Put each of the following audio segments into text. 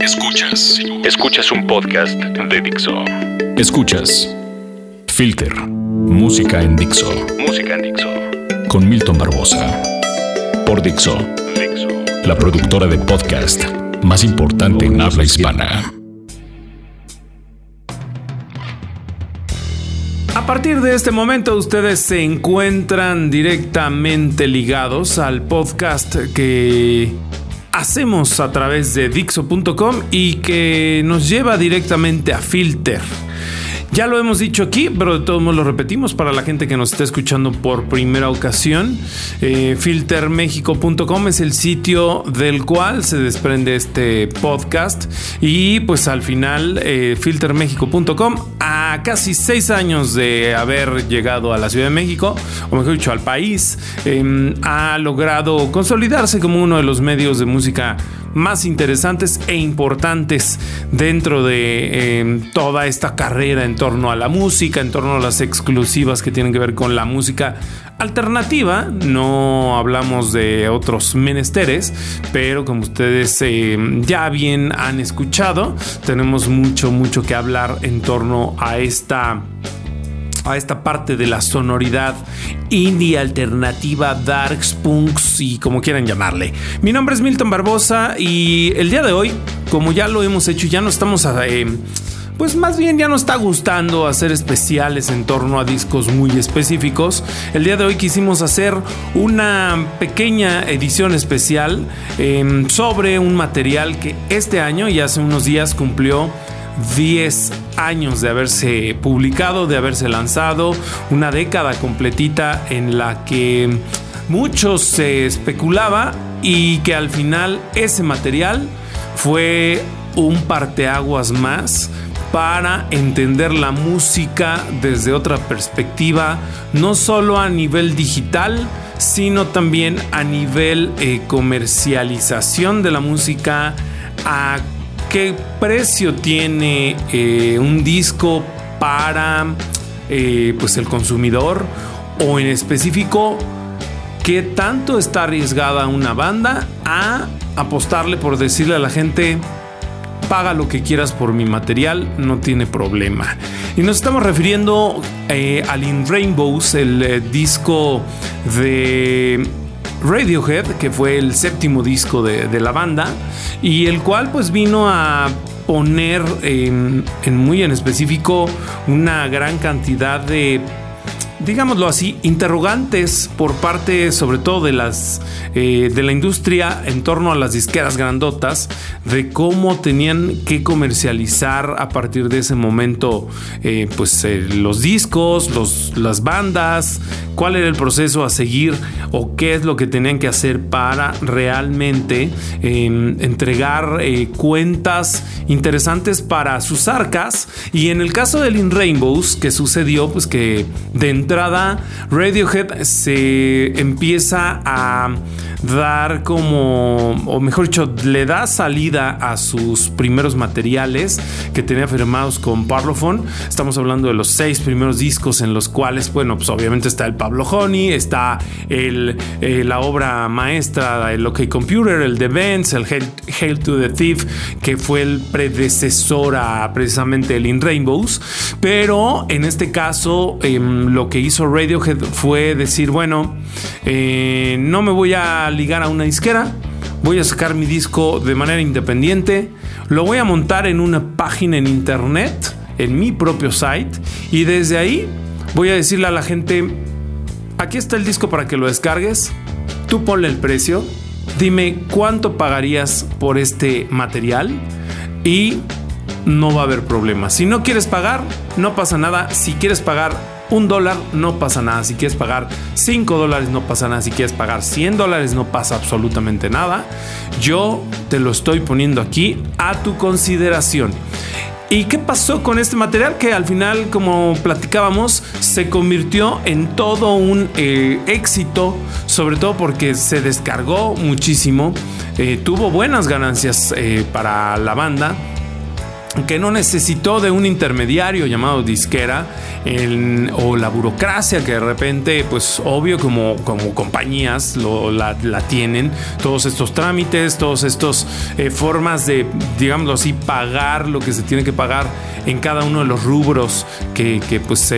Escuchas. Escuchas un podcast de Dixo. Escuchas. Filter. Música en Dixo. Música en Dixo. Con Milton Barbosa. Por Dixo. Dixo. La productora de podcast más importante en habla hispana. A partir de este momento ustedes se encuentran directamente ligados al podcast que hacemos a través de Dixo.com y que nos lleva directamente a Filter. Ya lo hemos dicho aquí, pero de todos modos lo repetimos para la gente que nos está escuchando por primera ocasión. Eh, filtermexico.com es el sitio del cual se desprende este podcast. Y pues al final, eh, filtermexico.com, a casi seis años de haber llegado a la Ciudad de México, o mejor dicho, al país, em, ha logrado consolidarse como uno de los medios de música más interesantes e importantes dentro de em, toda esta carrera en torno a la música, en torno a las exclusivas que tienen que ver con la música alternativa. No hablamos de otros menesteres, pero como ustedes em, ya bien han escuchado, tenemos mucho, mucho que hablar en torno a esta a esta parte de la sonoridad indie alternativa, darks, punks y como quieran llamarle. Mi nombre es Milton Barbosa y el día de hoy, como ya lo hemos hecho, ya no estamos a... Eh, pues más bien ya nos está gustando hacer especiales en torno a discos muy específicos. El día de hoy quisimos hacer una pequeña edición especial em, sobre un material que este año y hace unos días cumplió 10 años de haberse publicado, de haberse lanzado, una década completita en la que muchos se especulaba y que al final ese material fue un parteaguas más para entender la música desde otra perspectiva, no solo a nivel digital, sino también a nivel eh, comercialización de la música, qué precio tiene eh, un disco para eh, pues el consumidor o en específico qué tanto está arriesgada una banda a apostarle por decirle a la gente paga lo que quieras por mi material, no tiene problema. Y nos estamos refiriendo eh, al In Rainbows, el disco de Radiohead, que fue el séptimo disco de, la banda, y el cual pues vino a poner en muy en específico una gran cantidad de digámoslo así, interrogantes por parte sobre todo de las eh, de la industria en torno a las disqueras grandotas de cómo tenían que comercializar a partir de ese momento eh, pues eh, los discos, los, las bandas, cuál era el proceso a seguir o qué es lo que tenían que hacer para realmente em, entregar cuentas interesantes para sus arcas. Y en el caso del In Rainbows que sucedió pues que dentro Radiohead se empieza a dar como, o mejor dicho, le da salida a sus primeros materiales que tenía firmados con Parlophone. Estamos hablando de los seis primeros discos en los cuales, bueno, pues obviamente está el Pablo Honey, está eh, la obra maestra, el OK Computer, el The Vents, el Hail, to the Thief, que fue el predecesor a precisamente el In Rainbows. Pero en este caso, em, lo que hizo Radiohead fue decir, bueno, eh, no me voy a ligar a una disquera, voy a sacar mi disco de manera independiente, lo voy a montar en una página en internet, en mi propio site, y desde ahí voy a decirle a la gente, aquí está el disco para que lo descargues, tú ponle el precio, dime cuánto pagarías por este material y no va a haber problema. Si no quieres pagar, no pasa nada. Si quieres pagar un dólar no pasa nada. Si quieres pagar 5 dólares no pasa nada. Si quieres pagar 100 dólares no pasa absolutamente nada. Yo te lo estoy poniendo aquí a tu consideración. ¿Y qué pasó con este material? Que al final, como platicábamos, se convirtió en todo un eh, éxito, sobre todo porque se descargó muchísimo, eh, tuvo buenas ganancias eh, para la banda que no necesitó de un intermediario llamado disquera o la burocracia que de repente, pues obvio como, como compañías la, tienen, todos estos trámites, todas estas eh, formas de, digámoslo así, pagar lo que se tiene que pagar en cada uno de los rubros que, pues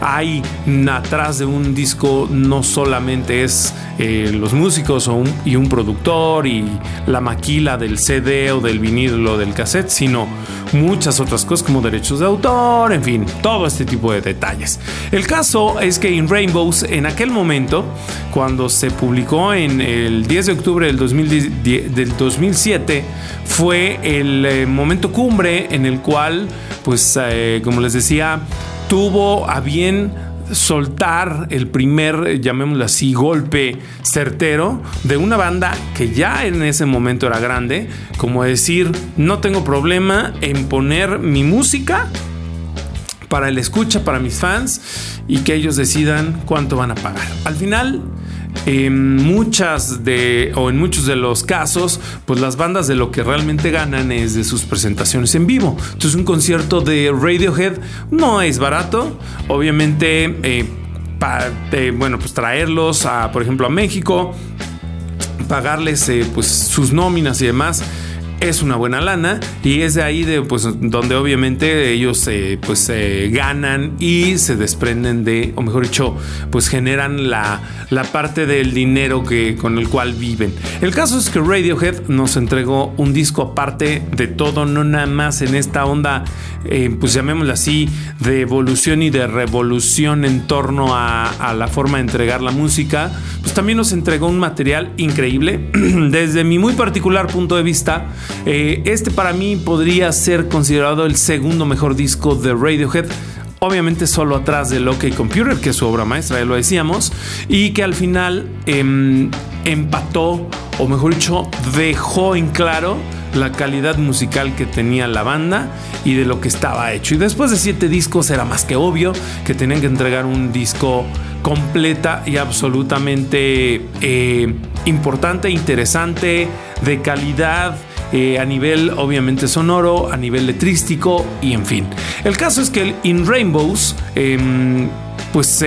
hay atrás de un disco, no solamente es eh, los músicos y un productor y la maquila del CD o del vinilo o del cassette, sino muchas otras cosas como derechos de autor, en fin, todo este tipo de detalles. El caso es que In Rainbows, en aquel momento, cuando se publicó en el 10 de octubre del, 2007, fue el eh, momento cumbre en el cual, pues, eh, como les decía, tuvo a bien soltar el primer, llamémoslo así, golpe certero de una banda que ya en ese momento era grande, como decir, no tengo problema en poner mi música para el escucha, para mis fans y que ellos decidan cuánto van a pagar. Al final, en muchas de o en muchos de los casos, pues las bandas de lo que realmente ganan es de sus presentaciones en vivo. Entonces un concierto de Radiohead no es barato, obviamente. Eh, eh, bueno, pues traerlos a, por ejemplo, a México, pagarles eh, pues sus nóminas y demás es una buena lana y es de ahí de pues donde obviamente ellos eh, pues se ganan y se desprenden de o mejor dicho pues generan la, la parte del dinero que con el cual viven. El caso es que Radiohead nos entregó un disco aparte de todo no nada más en esta onda eh, pues llamémoslo así de evolución y de revolución en torno a la forma de entregar la música. Pues también nos entregó un material increíble. Desde mi muy particular punto de vista eh, este para mí podría ser considerado el segundo mejor disco de Radiohead. Obviamente solo atrás de OK Computer, que es su obra maestra, ya lo decíamos, y que al final em, empató, o mejor dicho, dejó en claro la calidad musical que tenía la banda y de lo que estaba hecho. Y después de siete discos era más que obvio que tenían que entregar un disco completa y absolutamente eh, importante, interesante, de calidad eh, a nivel obviamente sonoro, a nivel letrístico y en fin. El caso es que el In Rainbows, em, pues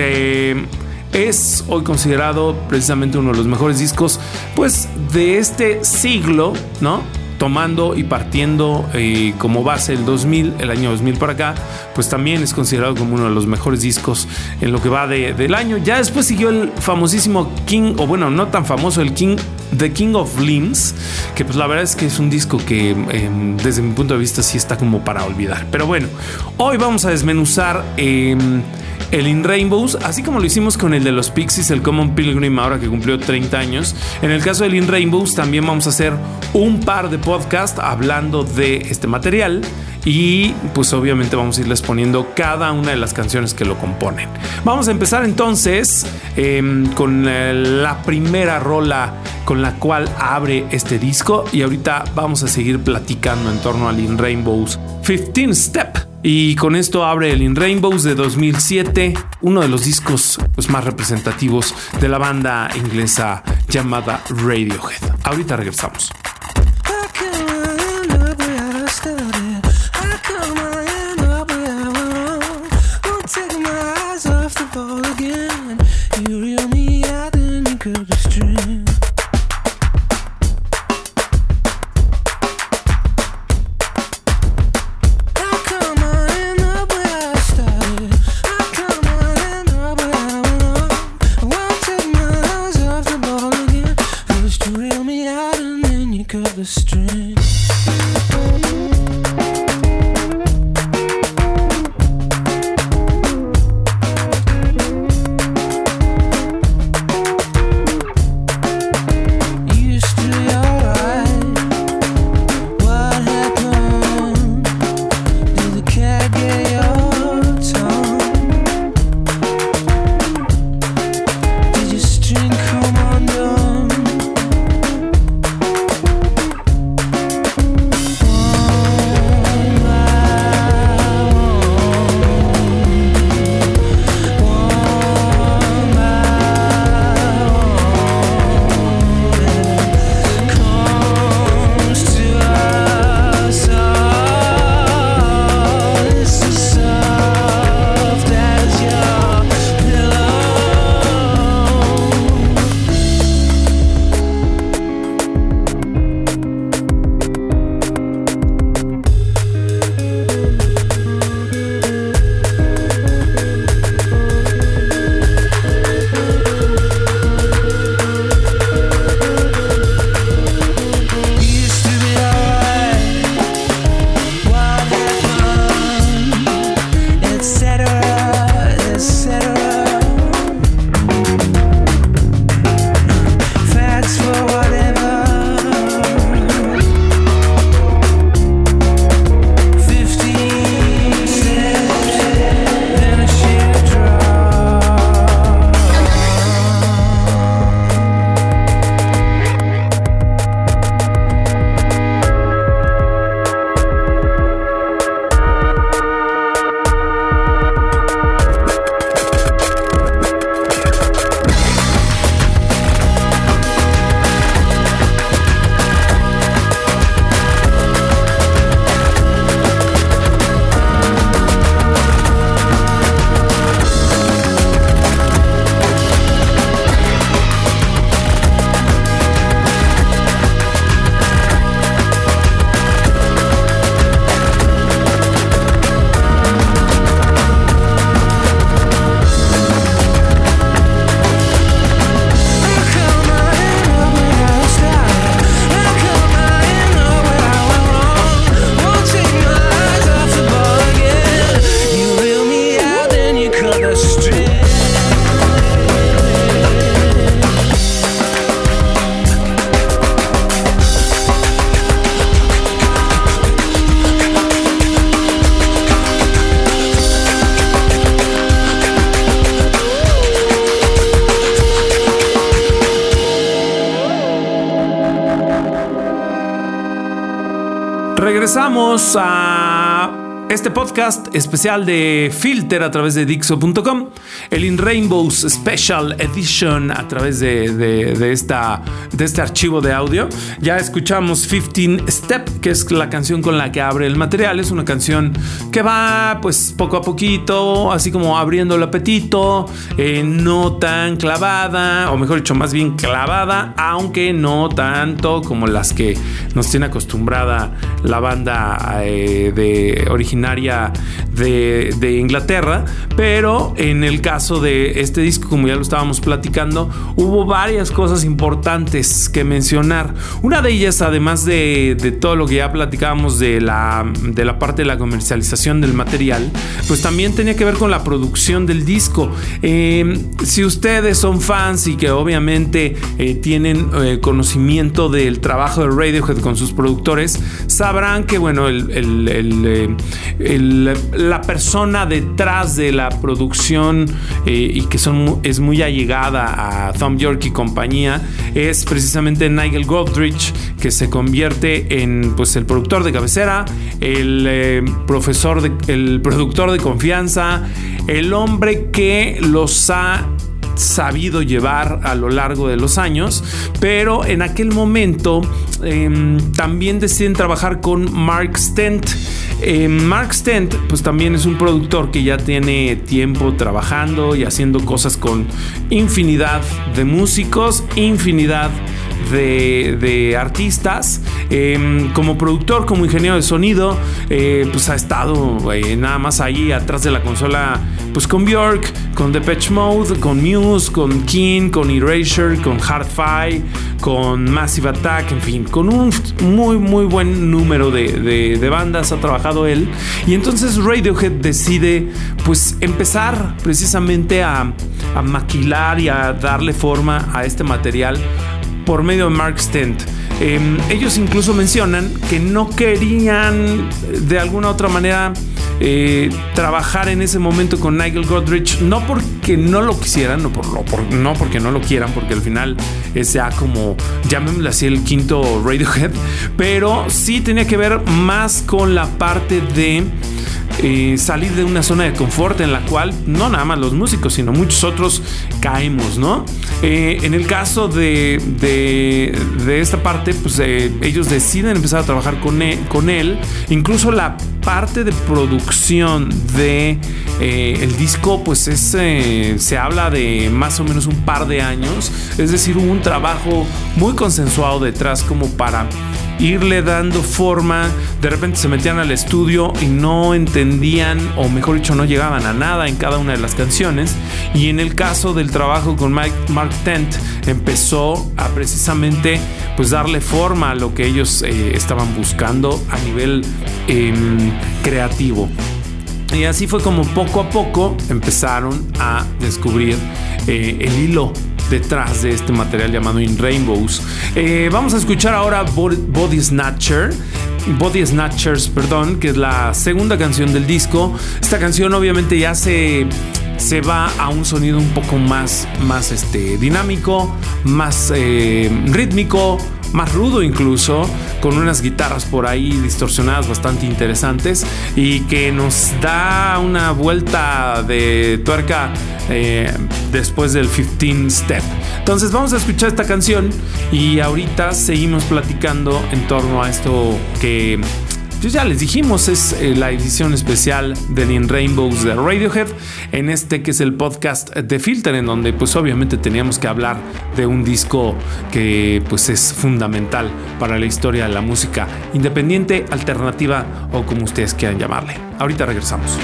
es hoy considerado precisamente uno de los mejores discos, pues de este siglo, ¿no? tomando y partiendo eh, como base el 2000, el año 2000 para acá, pues también es considerado como uno de los mejores discos en lo que va del año. Ya después siguió el famosísimo King, o bueno, no tan famoso, el King, The King of Limbs, que pues la verdad es que es un disco que em, desde mi punto de vista sí está como para olvidar. Pero bueno, hoy vamos a desmenuzar... Em, el In Rainbows, así como lo hicimos con el de los Pixies, el Common Pilgrim, ahora que cumplió 30 años. En el caso del In Rainbows, también vamos a hacer un par de podcasts hablando de este material. Y pues obviamente vamos a irles poniendo cada una de las canciones que lo componen. Vamos a empezar entonces em, con eh, la primera rola con la cual abre este disco y ahorita vamos a seguir platicando en torno al In Rainbows 15 Step. Y con esto abre el In Rainbows de 2007, uno de los discos pues, más representativos de la banda inglesa llamada Radiohead. Ahorita regresamos. A este podcast especial de Filter a través de Dixo.com, el In Rainbows Special Edition a través de, esta, de este archivo de audio. Ya escuchamos 15 Step, que es la canción con la que abre el material. Es una canción que va pues poco a poquito, así como abriendo el apetito, eh, no tan clavada, o mejor dicho, más bien clavada, aunque no tanto como las que nos tiene acostumbrada la banda eh, de original de, de, Inglaterra, pero en el caso de este disco, como ya lo estábamos platicando, hubo varias cosas importantes que mencionar. Una de ellas, además de, de todo lo que ya platicábamos de la, de la parte de la comercialización del material, pues también tenía que ver con la producción del disco. Eh, si ustedes son fans y que obviamente eh, tienen eh, conocimiento del trabajo de Radiohead con sus productores, sabrán que, bueno, el, el, la persona detrás de la producción eh, y que son, es muy allegada a Tom York y compañía es precisamente Nigel Godrich, que se convierte en pues, el productor de cabecera, el eh, profesor, de, el productor de confianza, el hombre que los ha sabido llevar a lo largo de los años, pero en aquel momento em, también deciden trabajar con Mark Stent. Em, Mark Stent, pues también es un productor que ya tiene tiempo trabajando y haciendo cosas con infinidad de músicos, infinidad de, artistas. Em, como productor, como ingeniero de sonido, eh, pues ha estado eh, nada más ahí atrás de la consola, pues con Bjork, con Depeche Mode, con Muse, con King, con Erasure, con Hard-Fi, con Massive Attack, en fin, con un muy, muy buen número de, de bandas ha trabajado él. Y entonces Radiohead decide, pues, empezar precisamente a, a maquilar y a darle forma a este material por medio de Mark Stent. Em, ellos incluso mencionan que no querían de alguna otra manera eh, trabajar en ese momento con Nigel Godrich, no porque no lo quisieran, no, por, no porque no lo quieran, porque al final es ya como, llamémosle así, el quinto Radiohead, pero sí tenía que ver más con la parte de eh, salir de una zona de confort en la cual no nada más los músicos, sino muchos otros caemos, ¿no? Eh, en el caso de, de, esta parte, pues eh, ellos deciden empezar a trabajar con él, e, con él. Incluso la parte de producción de el disco, pues es, se habla de más o menos un par de años. Es decir, hubo un trabajo muy consensuado detrás como para irle dando forma. De repente se metían al estudio y no entendían, o mejor dicho, no llegaban a nada en cada una de las canciones. Y en el caso del trabajo con Mike, Mark Tent, empezó a precisamente pues darle forma a lo que ellos eh, estaban buscando a nivel em, creativo. Y así fue como poco a poco empezaron a descubrir eh, el hilo detrás de este material llamado In Rainbows. Eh, vamos a escuchar ahora Body Snatcher. Body Snatchers, perdón, que es la segunda canción del disco. Esta canción obviamente ya se se va a un sonido un poco más, más este, dinámico, más eh, rítmico, más rudo incluso, con unas guitarras por ahí distorsionadas bastante interesantes y que nos da una vuelta de tuerca eh, después del 15 Step. Entonces vamos a escuchar esta canción y ahorita seguimos platicando en torno a esto que entonces ya les dijimos, es eh, la edición especial de In Rainbows de Radiohead, en este que es el podcast de Filter, en donde pues obviamente teníamos que hablar de un disco que pues es fundamental para la historia de la música independiente, alternativa o como ustedes quieran llamarle. Ahorita regresamos.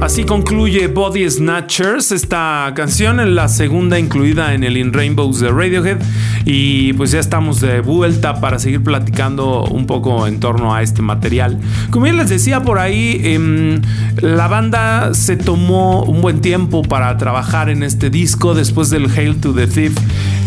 Así, concluye Body Snatchers, esta canción, la segunda incluida en el In Rainbows de Radiohead. Y pues ya estamos de vuelta para seguir platicando un poco en torno a este material. Como ya les decía por ahí, em, la banda se tomó un buen tiempo para trabajar en este disco después del Hail to the Thief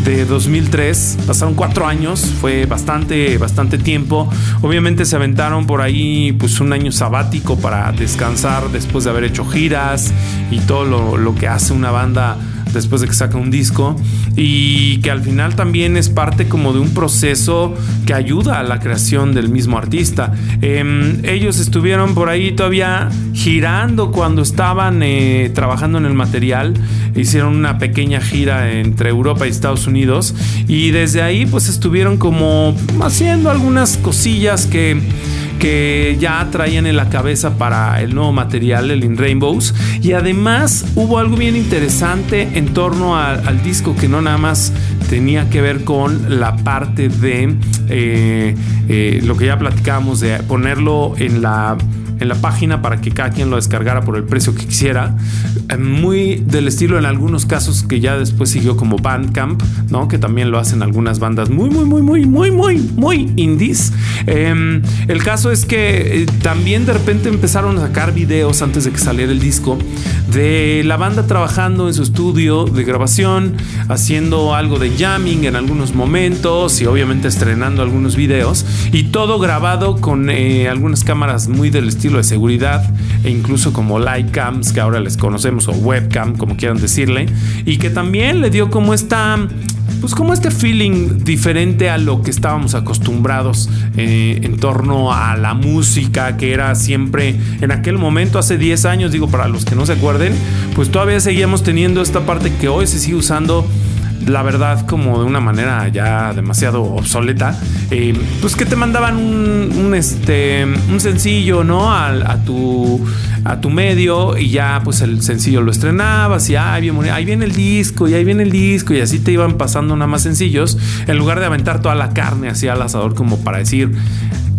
de 2003. Pasaron cuatro años, fue bastante, bastante tiempo. Obviamente se aventaron por ahí pues un año sabático para descansar después de haber hecho giras y todo lo, lo que hace una banda después de que saca un disco y que al final también es parte como de un proceso que ayuda a la creación del mismo artista. Em, ellos estuvieron por ahí todavía girando cuando estaban eh, trabajando en el material, hicieron una pequeña gira entre Europa y Estados Unidos y desde ahí pues estuvieron como haciendo algunas cosillas que que ya traían en la cabeza para el nuevo material, el In Rainbows. Y además hubo algo bien interesante en torno al disco que no nada más tenía que ver con la parte de eh, eh, lo que ya platicábamos, de ponerlo en la en la página para que cada quien lo descargara por el precio que quisiera. Eh, muy del estilo en algunos casos que ya después siguió como Bandcamp, ¿no? Que también lo hacen algunas bandas muy, muy, muy, muy, muy, muy, muy indies. Em, el caso es que eh, también de repente empezaron a sacar videos antes de que saliera el disco de la banda trabajando en su estudio de grabación, haciendo algo de jamming en algunos momentos y obviamente estrenando algunos videos y todo grabado con eh, algunas cámaras muy del estilo de seguridad e incluso como light cams que ahora les conocemos o webcam como quieran decirle y que también le dio como esta pues como este feeling diferente a lo que estábamos acostumbrados eh, en torno a la música que era siempre en aquel momento hace 10 años digo para los que no se acuerden pues todavía seguíamos teniendo esta parte que hoy se sigue usando la verdad como de una manera ya demasiado obsoleta, eh, pues que te mandaban un, este, un sencillo, ¿no? A, a, tu, a tu medio y ya pues el sencillo lo estrenabas y ahí viene, ahí viene el disco y ahí viene el disco y así te iban pasando nada más sencillos en lugar de aventar toda la carne así al asador como para decir,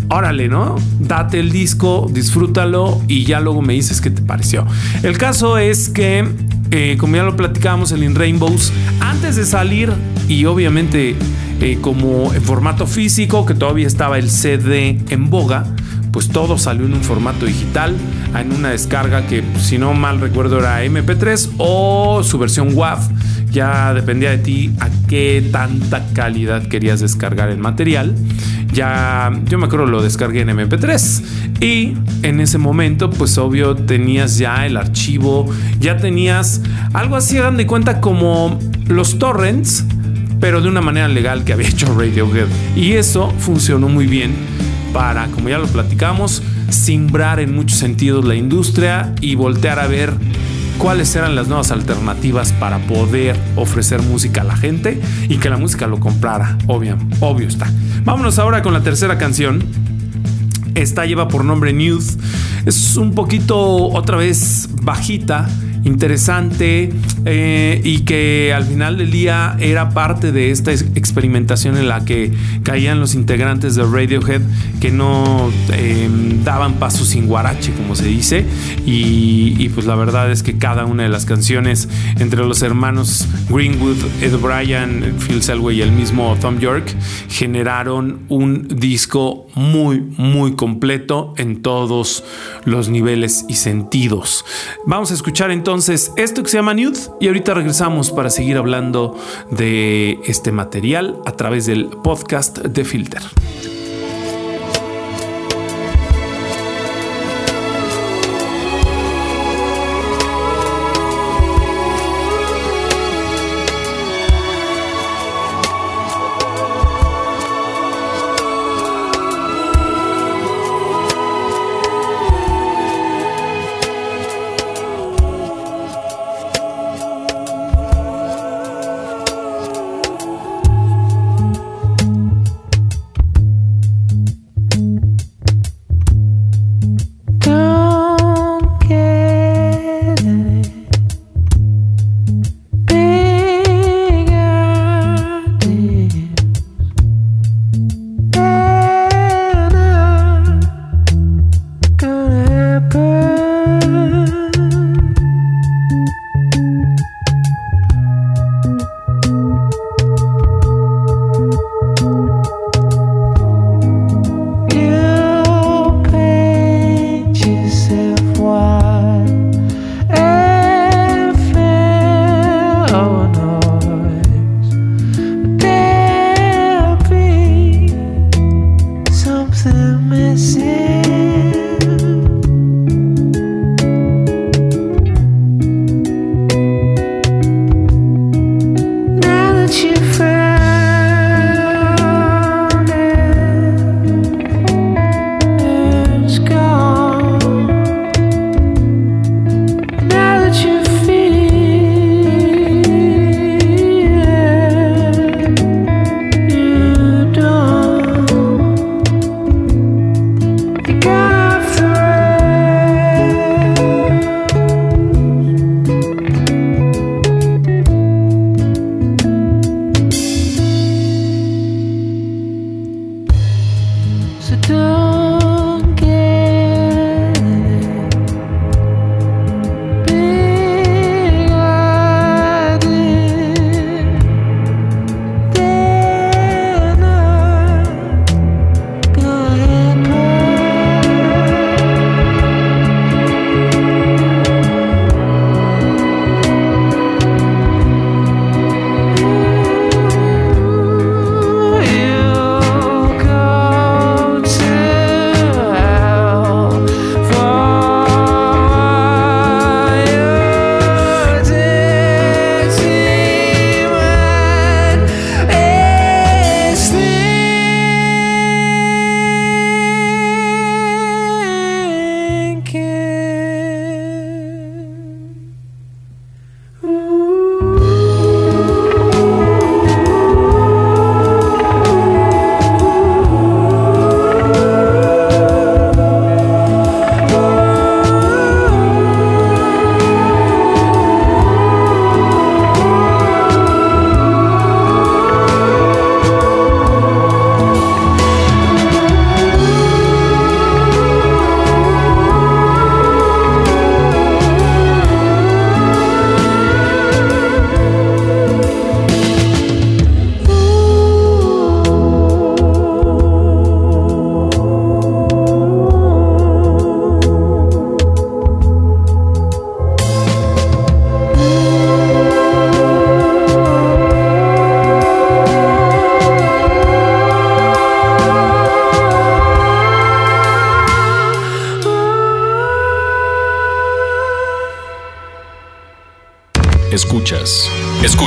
órale, ¿no? Date el disco, disfrútalo y ya luego me dices qué te pareció. El caso es que eh, como ya lo platicábamos en In Rainbows, antes de salir y obviamente eh, como en formato físico, que todavía estaba el CD en boga, pues todo salió en un formato digital, en una descarga que si no mal recuerdo era MP3 o su versión WAV. Ya dependía de ti a qué tanta calidad querías descargar el material ya yo me acuerdo lo descargué en MP3 y en ese momento pues obvio tenías ya el archivo, ya tenías algo así, hagan de cuenta como los torrents, pero de una manera legal que había hecho Radiohead. Y eso funcionó muy bien para, como ya lo platicamos, simbrar en muchos sentidos la industria y voltear a ver cuáles eran las nuevas alternativas para poder ofrecer música a la gente y que la música lo comprara, obvio, obvio está. Vámonos ahora con la tercera canción. Esta lleva por nombre News. Es un poquito otra vez bajita interesante eh, y que al final del día era parte de esta experimentación en la que caían los integrantes de Radiohead que no em, daban paso sin guarache, como se dice, y, pues la verdad es que cada una de las canciones entre los hermanos Greenwood, Ed Bryan, Phil Selway y el mismo Tom York generaron un disco muy, muy completo en todos los niveles y sentidos. Vamos a escuchar entonces entonces esto que se llama Nude y ahorita regresamos para seguir hablando de este material a través del podcast de Filter.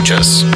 Escuchas.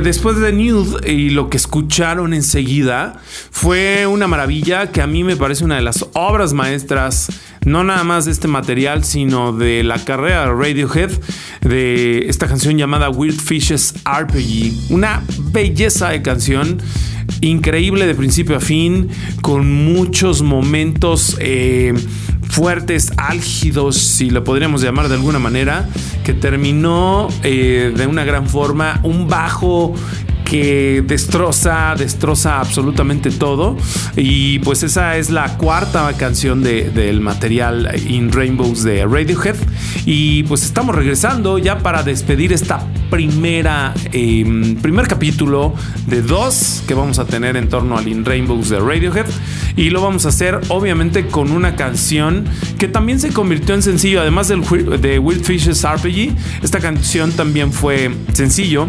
Después de Nude y lo que escucharon enseguida, fue una maravilla que a mí me parece una de las obras maestras, no nada más de este material, sino de la carrera de Radiohead, de esta canción llamada Weird Fishes RPG. Una belleza de canción increíble de principio a fin, con muchos momentos eh, fuertes, álgidos, si lo podríamos llamar de alguna manera, que terminó eh, de una gran forma, un bajo que destroza, destroza absolutamente todo. Y pues esa es la cuarta canción del material In Rainbows de Radiohead. Y pues estamos regresando ya para despedir esta primera, em, primer capítulo de dos que vamos a tener en torno al In Rainbows de Radiohead. Y lo vamos a hacer obviamente con una canción que también se convirtió en sencillo, además del, de Wild Fishes RPG. Esta canción también fue sencillo.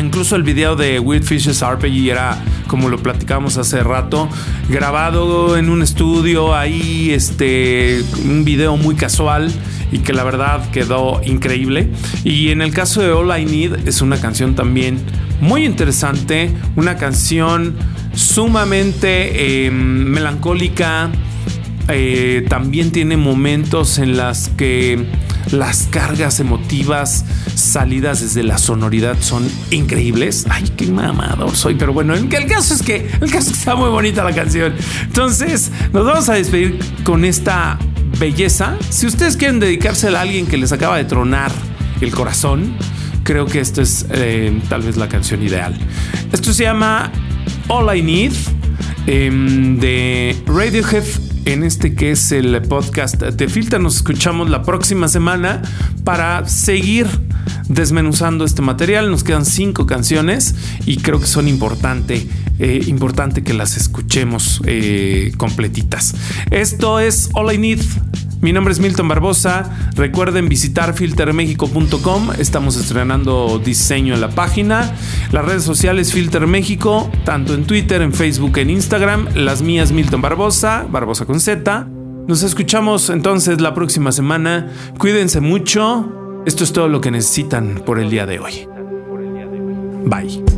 Incluso el video de Weird Fishes RPG era, como lo platicamos hace rato, grabado en un estudio ahí, este, un video muy casual y que la verdad quedó increíble. Y en el caso de All I Need es una canción también muy interesante, una canción sumamente em, melancólica. Eh, también tiene momentos en las que las cargas emotivas salidas desde la sonoridad son increíbles. Ay, qué mamador soy, pero bueno, el, caso es que el caso es que está muy bonita la canción. Entonces, nos vamos a despedir con esta belleza. Si ustedes quieren dedicársela a alguien que les acaba de tronar el corazón, creo que esta es eh, tal vez la canción ideal. Esto se llama All I Need em, de Radiohead en este que es el podcast de Filter. Nos escuchamos la próxima semana para seguir desmenuzando este material. Nos quedan cinco canciones y creo que son importante, eh, importante que las escuchemos eh, completitas. Esto es All I Need. Mi nombre es Milton Barbosa. Recuerden visitar filtermexico.com. Estamos estrenando diseño en la página. Las redes sociales Filter México, tanto en Twitter, en Facebook, en Instagram. Las mías Milton Barbosa, Barbosa con Z. Nos escuchamos entonces la próxima semana. Cuídense mucho. Esto es todo lo que necesitan por el día de hoy. Bye.